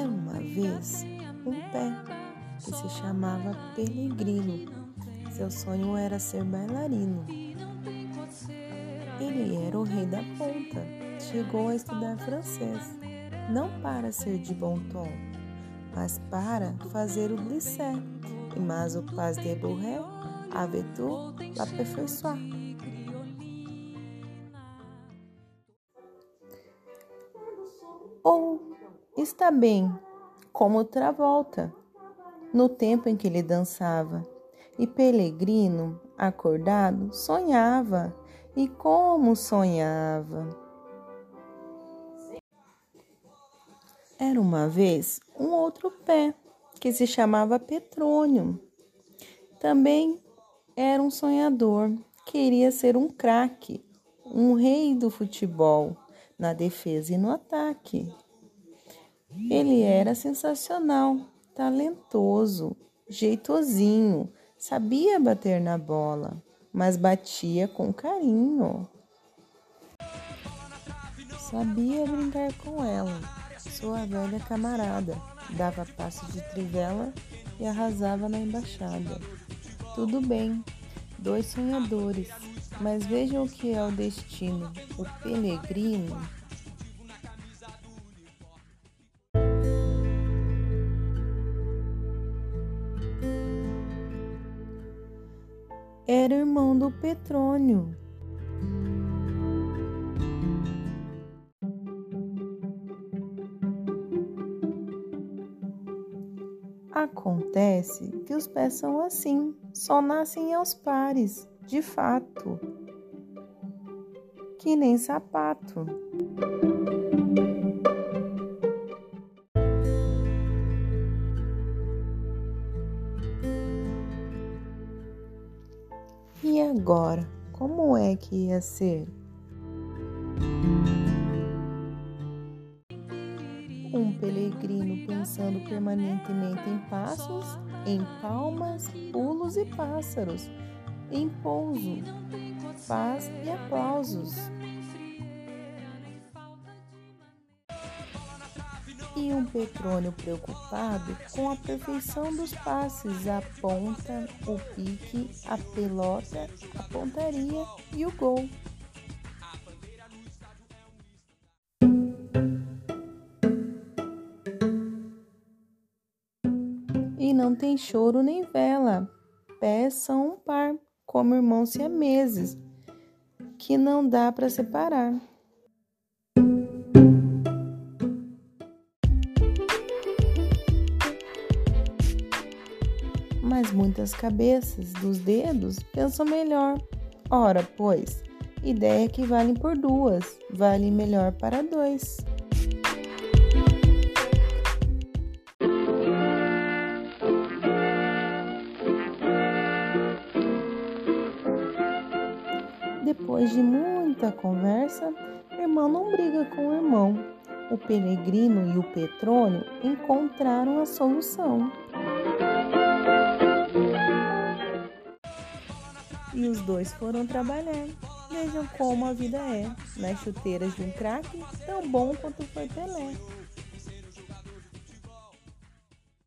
Era uma vez um pé que se chamava Pelegrino. Seu sonho era ser bailarino. Ele era o rei da ponta. Chegou a estudar francês, não para ser de bom tom, mas para fazer o glissé. E mais o pas de bourré avait tout l'aperfeiçoar. Ou está bem, como Travolta, no tempo em que ele dançava. E Pelegrino, acordado, sonhava, e como sonhava. Era uma vez um outro pé que se chamava Petrônio. Também era um sonhador, queria ser um craque, um rei do futebol, na defesa e no ataque. Ele era sensacional, talentoso, jeitosinho, sabia bater na bola, mas batia com carinho. Sabia brincar com ela, sua velha camarada, dava passo de trivela e arrasava na embaixada. Tudo bem, dois sonhadores, mas vejam o que é o destino. O Pelegrino era irmão do Petrônio. Acontece que os pés são assim, só nascem aos pares, de fato, que nem sapato. E agora, como é que ia ser? Um pelegrino pensando permanentemente em passos, em palmas, pulos e pássaros, em pouso, paz e aplausos. E um Petrônio preocupado com a perfeição dos passes, a ponta, o pique, a pelota, a pontaria e o gol. E não tem choro nem vela, são um par, como irmãos siameses, que não dá para separar. Mas muitas cabeças dos dedos pensam melhor. Ora, pois, ideia que valem por duas, vale melhor para dois. Depois de muita conversa, irmão não briga com o irmão. O Pelegrino e o Petrônio encontraram a solução. E os dois foram trabalhar. Vejam como a vida é, nas chuteiras de um craque, tão bom quanto foi Pelé.